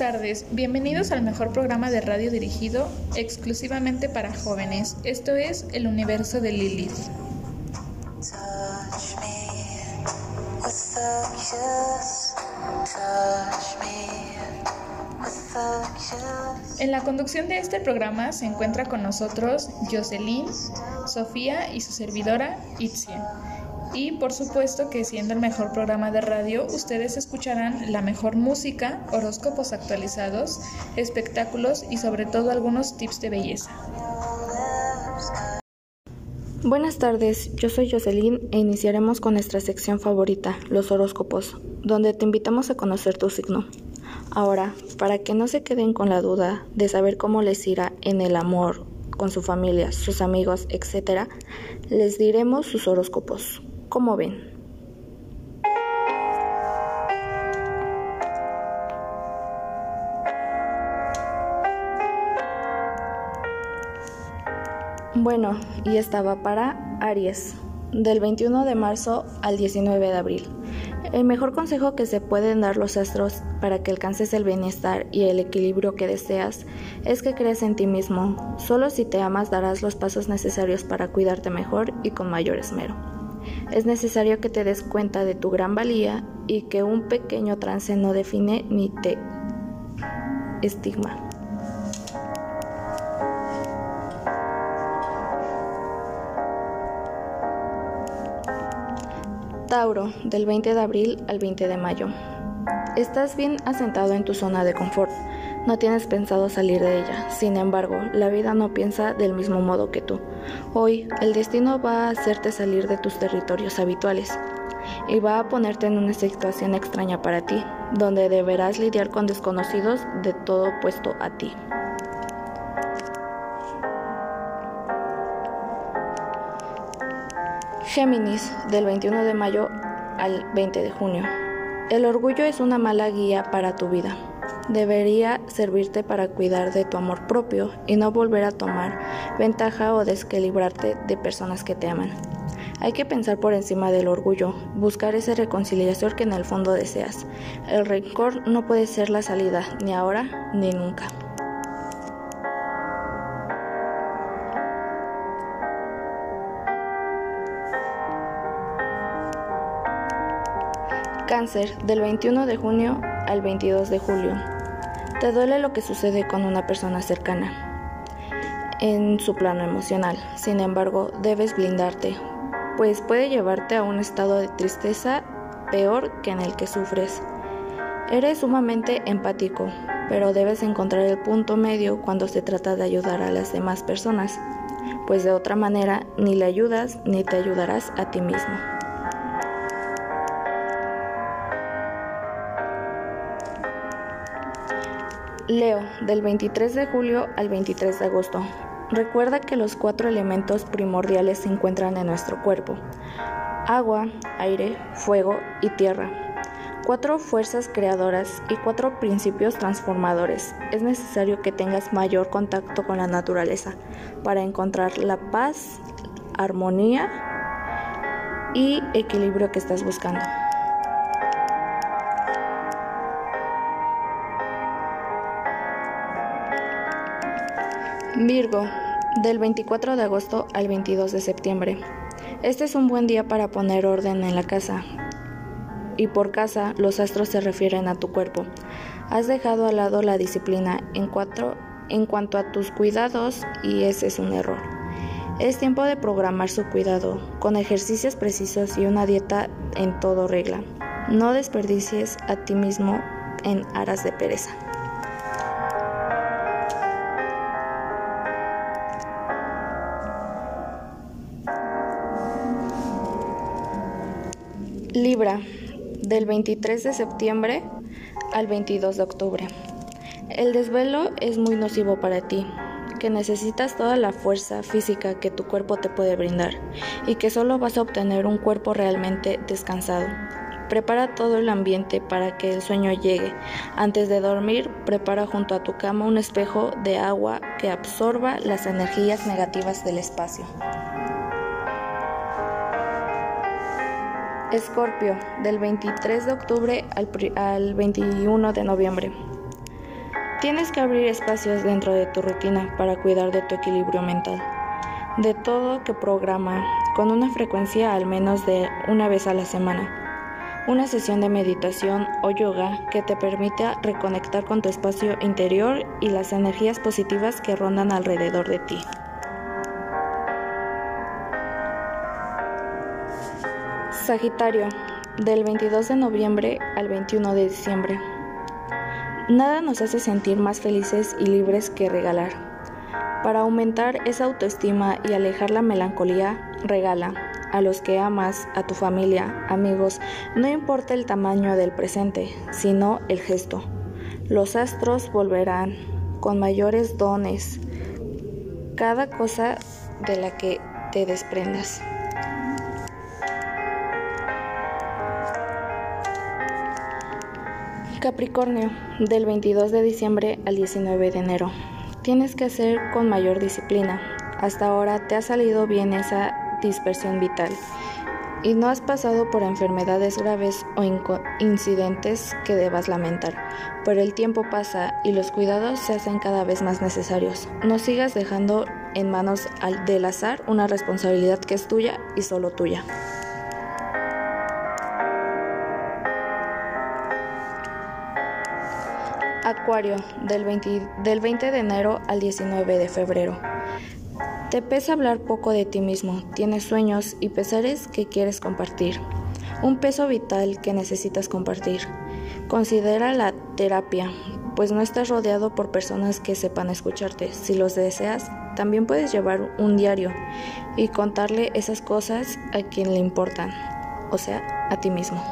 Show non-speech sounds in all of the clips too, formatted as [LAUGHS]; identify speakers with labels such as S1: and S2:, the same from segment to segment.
S1: Buenas tardes, bienvenidos al mejor programa de radio dirigido exclusivamente para jóvenes. Esto es El Universo de Lilith. En la conducción de este programa se encuentra con nosotros Jocelyn, Sofía y su servidora Itzia. Y por supuesto que siendo el mejor programa de radio, ustedes escucharán la mejor música, horóscopos actualizados, espectáculos y sobre todo algunos tips de belleza.
S2: Buenas tardes, yo soy Jocelyn e iniciaremos con nuestra sección favorita, los horóscopos, donde te invitamos a conocer tu signo. Ahora, para que no se queden con la duda de saber cómo les irá en el amor, con su familia, sus amigos, etc., les diremos sus horóscopos. ¿Cómo ven? Bueno, y estaba para Aries, del 21 de marzo al 19 de abril. El mejor consejo que se pueden dar los astros para que alcances el bienestar y el equilibrio que deseas es que creas en ti mismo. Solo si te amas darás los pasos necesarios para cuidarte mejor y con mayor esmero. Es necesario que te des cuenta de tu gran valía y que un pequeño trance no define ni te estigma. Tauro, del 20 de abril al 20 de mayo. Estás bien asentado en tu zona de confort. No tienes pensado salir de ella. Sin embargo, la vida no piensa del mismo modo que tú. Hoy, el destino va a hacerte salir de tus territorios habituales y va a ponerte en una situación extraña para ti, donde deberás lidiar con desconocidos de todo opuesto a ti. Géminis, del 21 de mayo al 20 de junio. El orgullo es una mala guía para tu vida. Debería servirte para cuidar de tu amor propio y no volver a tomar ventaja o desequilibrarte de personas que te aman. Hay que pensar por encima del orgullo, buscar esa reconciliación que en el fondo deseas. El rencor no puede ser la salida, ni ahora ni nunca. Cáncer, del 21 de junio al 22 de julio. Te duele lo que sucede con una persona cercana en su plano emocional. Sin embargo, debes blindarte, pues puede llevarte a un estado de tristeza peor que en el que sufres. Eres sumamente empático, pero debes encontrar el punto medio cuando se trata de ayudar a las demás personas, pues de otra manera ni le ayudas ni te ayudarás a ti mismo. Leo, del 23 de julio al 23 de agosto. Recuerda que los cuatro elementos primordiales se encuentran en nuestro cuerpo. Agua, aire, fuego y tierra. Cuatro fuerzas creadoras y cuatro principios transformadores. Es necesario que tengas mayor contacto con la naturaleza para encontrar la paz, armonía y equilibrio que estás buscando. Virgo, del 24 de agosto al 22 de septiembre. Este es un buen día para poner orden en la casa. Y por casa, los astros se refieren a tu cuerpo. Has dejado al lado la disciplina en, cuanto a tus cuidados y ese es un error. Es tiempo de programar su cuidado, con ejercicios precisos y una dieta en todo regla. No desperdicies a ti mismo en aras de pereza. Libra, del 23 de septiembre al 22 de octubre. El desvelo es muy nocivo para ti, que necesitas toda la fuerza física que tu cuerpo te puede brindar y que solo vas a obtener un cuerpo realmente descansado. Prepara todo el ambiente para que el sueño llegue. Antes de dormir, prepara junto a tu cama un espejo de agua que absorba las energías negativas del espacio. Escorpio, del 23 de octubre al, 21 de noviembre. Tienes que abrir espacios dentro de tu rutina para cuidar de tu equilibrio mental, de todo que programa con una frecuencia al menos de una vez a la semana una sesión de meditación o yoga que te permita reconectar con tu espacio interior y las energías positivas que rondan alrededor de ti. Sagitario, del 22 de noviembre al 21 de diciembre. Nada nos hace sentir más felices y libres que regalar. Para aumentar esa autoestima y alejar la melancolía, regala a los que amas, a tu familia, amigos, no importa el tamaño del presente, sino el gesto. Los astros volverán con mayores dones cada cosa de la que te desprendas. Capricornio, del 22 de diciembre al 19 de enero. Tienes que hacer con mayor disciplina. Hasta ahora te ha salido bien esa dispersión vital y no has pasado por enfermedades graves o incidentes que debas lamentar. Pero el tiempo pasa y los cuidados se hacen cada vez más necesarios. No sigas dejando en manos del azar una responsabilidad que es tuya y solo tuya. Acuario, del 20, del 20 de enero al 19 de febrero. Te pesa hablar poco de ti mismo, tienes sueños y pesares que quieres compartir, un peso vital que necesitas compartir. Considera la terapia, pues no estás rodeado por personas que sepan escucharte. Si los deseas, también puedes llevar un diario y contarle esas cosas a quien le importan, o sea, a ti mismo.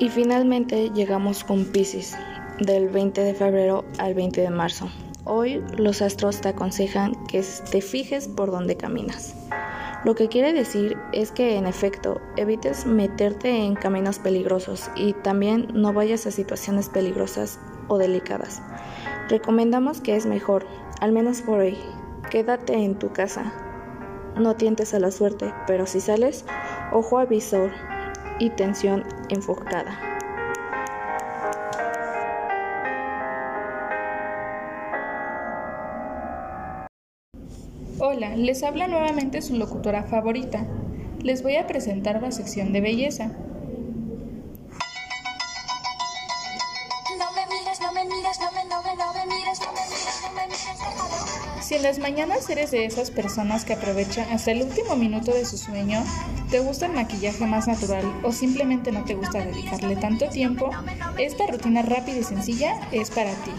S2: Y finalmente llegamos con Pisces, del 20 de febrero al 20 de marzo. Hoy los astros te aconsejan que te fijes por donde caminas. Lo que quiere decir es que en efecto evites meterte en caminos peligrosos y también no vayas a situaciones peligrosas o delicadas. Recomendamos que es mejor, al menos por hoy, quédate en tu casa. No tientes a la suerte, pero si sales, ojo al visor y tensión enfocada.
S1: Hola, les habla nuevamente su locutora favorita. Les voy a presentar la sección de belleza. En las mañanas eres de esas personas que aprovechan hasta el último minuto de su sueño, te gusta el maquillaje más natural o simplemente no te gusta dedicarle tanto tiempo, esta rutina rápida y sencilla es para ti.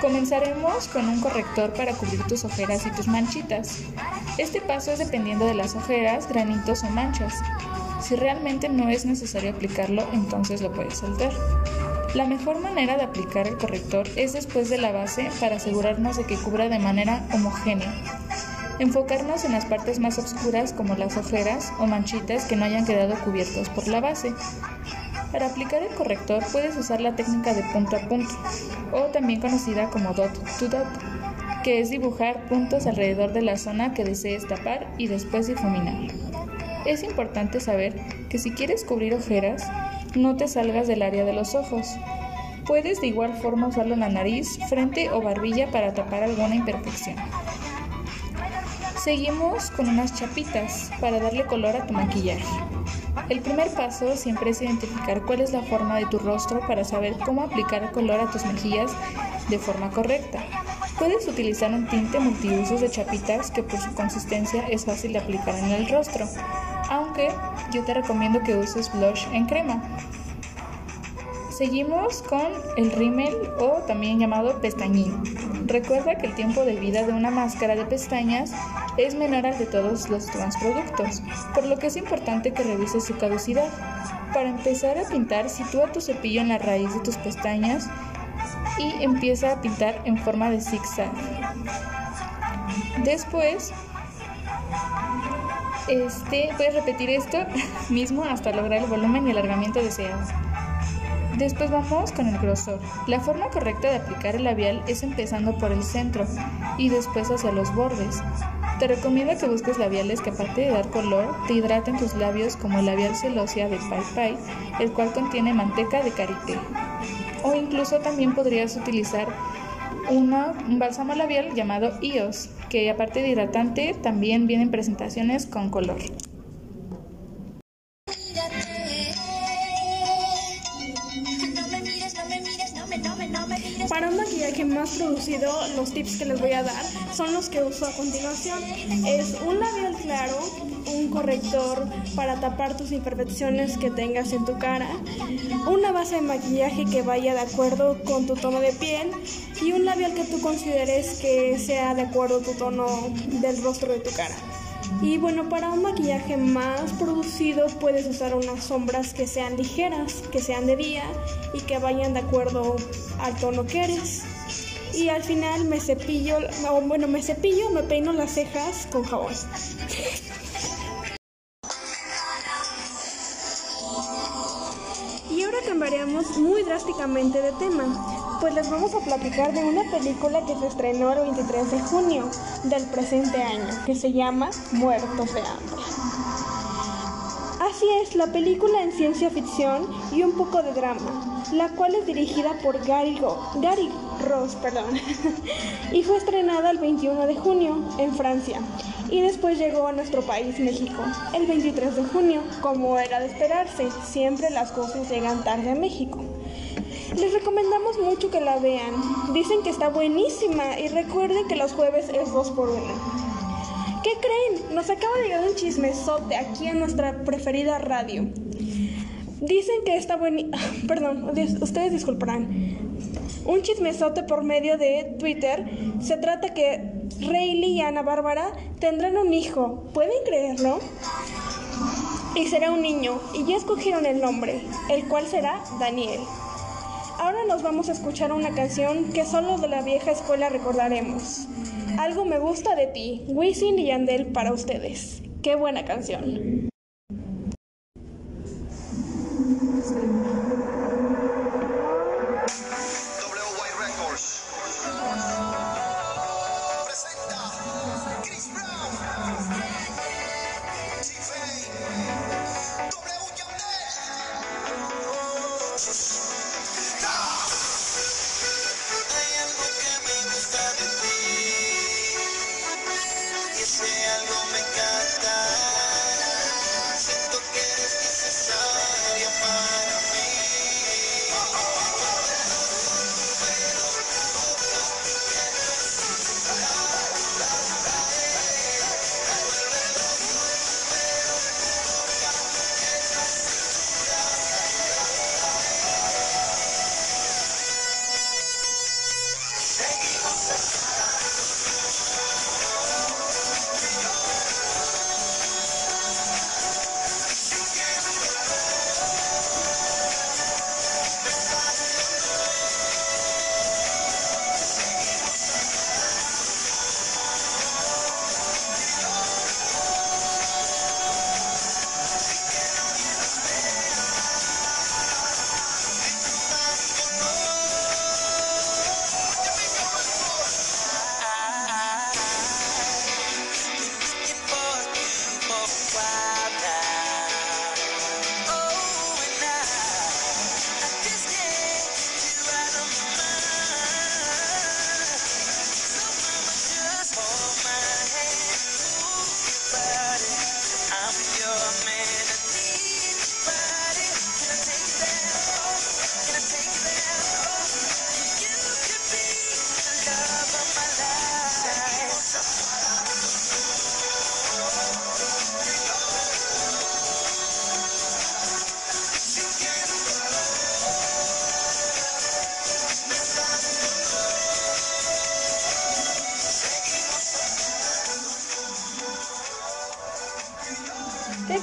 S1: Comenzaremos con un corrector para cubrir tus ojeras y tus manchitas. Este paso es dependiendo de las ojeras, granitos o manchas. Si realmente no es necesario aplicarlo, entonces lo puedes saltar. La mejor manera de aplicar el corrector es después de la base para asegurarnos de que cubra de manera homogénea. Enfocarnos en las partes más oscuras como las ojeras o manchitas que no hayan quedado cubiertos por la base. Para aplicar el corrector puedes usar la técnica de punto a punto, o también conocida como dot to dot, que es dibujar puntos alrededor de la zona que desees tapar y después difuminar. Es importante saber que si quieres cubrir ojeras, no te salgas del área de los ojos. Puedes de igual forma usarlo en la nariz, frente o barbilla para tapar alguna imperfección. Seguimos con unas chapitas para darle color a tu maquillaje. El primer paso siempre es identificar cuál es la forma de tu rostro para saber cómo aplicar color a tus mejillas de forma correcta. Puedes utilizar un tinte multiusos de chapitas que por su consistencia es fácil de aplicar en el rostro aunque yo te recomiendo que uses blush en crema. Seguimos con el rímel o también llamado pestañín. Recuerda que el tiempo de vida de una máscara de pestañas es menor al de todos los demás productos, por lo que es importante que revises su caducidad. Para empezar a pintar, sitúa tu cepillo en la raíz de tus pestañas y empieza a pintar en forma de zigzag. Después este, puedes repetir esto [LAUGHS] mismo hasta lograr el volumen y alargamiento deseado. Después vamos con el grosor. La forma correcta de aplicar el labial es empezando por el centro y después hacia los bordes. Te recomiendo que busques labiales que aparte de dar color, te hidraten tus labios como el labial celosia de Pai Pai, el cual contiene manteca de karité. O incluso también podrías utilizar un bálsamo labial llamado IOS, que aparte de hidratante también vienen presentaciones con color.
S3: Los tips que les voy a dar son los que uso a continuación. Es un labial claro, un corrector para tapar tus imperfecciones que tengas en tu cara, una base de maquillaje que vaya de acuerdo con tu tono de piel y un labial que tú consideres que sea de acuerdo a tu tono del rostro de tu cara. Y bueno, para un maquillaje más producido puedes usar unas sombras que sean ligeras, que sean de día y que vayan de acuerdo al tono que eres. Y al final me cepillo, bueno, me cepillo, me peino las cejas con jabón. Y ahora cambiaremos muy drásticamente de tema pues les vamos a platicar de una película que se estrenó el 23 de junio del presente año, que se llama Muertos de Hambre. Así es, la película en ciencia ficción y un poco de drama, la cual es dirigida por Gary, Gary Ross perdón, [LAUGHS] y fue estrenada el 21 de junio en Francia y después llegó a nuestro país México el 23 de junio, como era de esperarse, siempre las cosas llegan tarde a México. Les recomendamos mucho que la vean. Dicen que está buenísima y recuerden que los jueves es 2 por 1 ¿Qué creen? Nos acaba de llegar un chismesote aquí en nuestra preferida radio. Dicen que está buenísima. [LAUGHS] Perdón, ustedes disculparán. Un chismesote por medio de Twitter. Se trata que Rayleigh y Ana Bárbara tendrán un hijo. ¿Pueden creerlo? Y será un niño. Y ya escogieron el nombre, el cual será Daniel. Ahora nos vamos a escuchar una canción que solo de la vieja escuela recordaremos. Algo me gusta de ti, Wisin y Yandel para ustedes. Qué buena canción.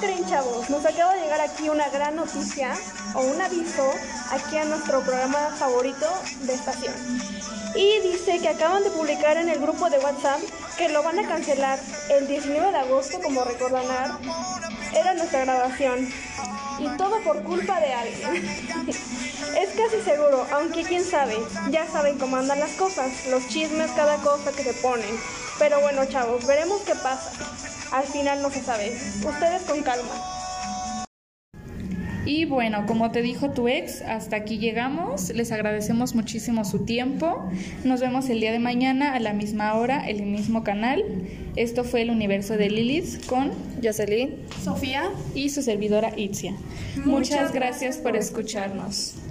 S3: Creen chavos? Nos acaba de llegar aquí una gran noticia o un aviso aquí a nuestro programa favorito de estación. Y dice que acaban de publicar en el grupo de WhatsApp que lo van a cancelar el 19 de agosto, como recordarán, era nuestra grabación. Y todo por culpa de alguien. [LAUGHS] es casi seguro, aunque quién sabe, ya saben cómo andan las cosas, los chismes, cada cosa que se ponen. Pero bueno, chavos, veremos qué pasa. Al final no se sabe. Ustedes con calma.
S1: Y bueno, como te dijo tu ex, hasta aquí llegamos. Les agradecemos muchísimo su tiempo. Nos vemos el día de mañana a la misma hora, en el mismo canal. Esto fue el universo de Lilith con
S2: Jocelyn,
S3: Sofía
S1: y su servidora Itzia. Muchas, gracias por escucharnos.